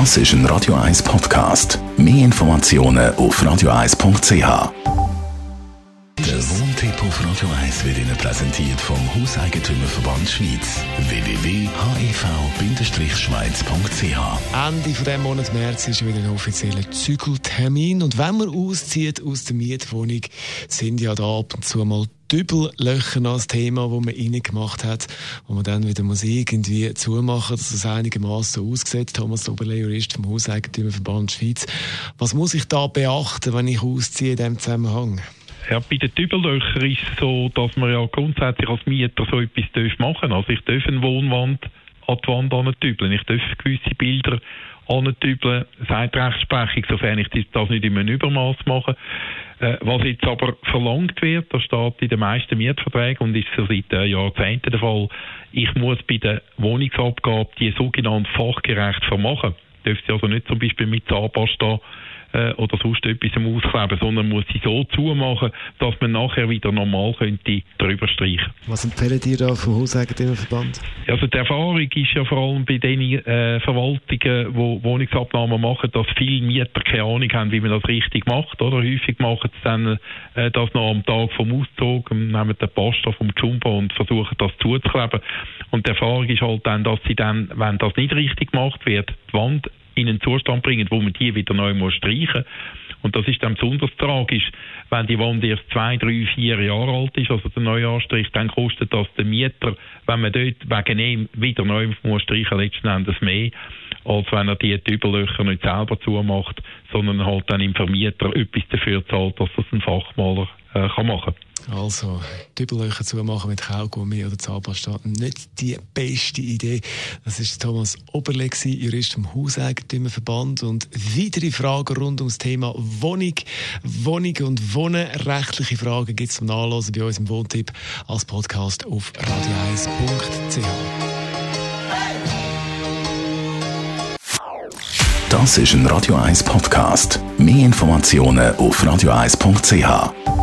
Das ist ein Radio 1 Podcast. Mehr Informationen auf radio1.ch. Der Wohntipp auf Radio 1 wird Ihnen präsentiert vom Hauseigentümerverband Schweiz. www.hev-schweiz.ch Ende von diesem Monat März ist wieder ein offizieller Zügeltermin. Und wenn man auszieht aus der Mietwohnung, sind ja da ab und zu mal Dübellöcher als Thema, wo man reingemacht hat, wo man dann wieder muss irgendwie zumachen, dass es einigermaßen aussieht. Thomas Oberle, Jurist vom Hauseigentümerverband Schweiz. Was muss ich da beachten, wenn ich ausziehe in diesem Zusammenhang? Ja, bei den Dübellöchern ist es so, dass man ja grundsätzlich als Mieter so etwas machen darf. Also ich darf eine Wohnwand an die Wand antübeln. Ich darf gewisse Bilder antübeln, sagt Rechtsprechung, sofern ich das nicht in einem Übermaß mache. Äh, was jetzt aber verlangt wird, das steht in den meisten Mietverträgen und ist seit äh, Jahrzehnten der Fall, ich muss bei der Wohnungsabgabe die sogenannte fachgerecht vermachen. Dürfte also nicht zum Beispiel mit Zahnpasta äh, oder sonst etwas auskleben, sondern muss sie so zumachen, dass man nachher wieder normal könnte drüber streichen. Was empfehlen dir da vom Hauseigentümerverband? Also die Erfahrung ist ja vor allem bei den äh, Verwaltungen, die Wohnungsabnahmen machen, dass viele Mieter keine Ahnung haben, wie man das richtig macht. Oder häufig machen sie dann äh, das noch am Tag vom Auszug, nehmen den Pasta vom Jumbo und versuchen das zuzukleben. Und die Erfahrung ist halt dann, dass sie dann, wenn das nicht richtig gemacht wird, die Wand in einen Zustand bringen, wo man die wieder neu muss streichen und das ist dann besonders tragisch, wenn die Wand erst zwei, drei, vier Jahre alt ist, also der Neuanstrich, dann kostet das der Mieter, wenn man dort wegen ihm wieder neu muss streichen, letzten Endes mehr, als wenn er die Überlöcher nicht selber zumacht, sondern halt dann im Vermieter etwas dafür zahlt, dass das ein Fachmaler äh, kann machen kann. Also, Dübellöcher zumachen mit Kaugummi oder Zahnpasta, nicht die beste Idee. Das ist Thomas Oberle, Jurist vom Hauseigentümerverband. Und weitere Fragen rund ums Thema Wohnung, Wohnung und Wohnen, rechtliche Fragen gibt es zum Nachlesen bei uns im Wohntipp als Podcast auf radio1.ch. Das ist ein Radio 1 Podcast. Mehr Informationen auf radio1.ch.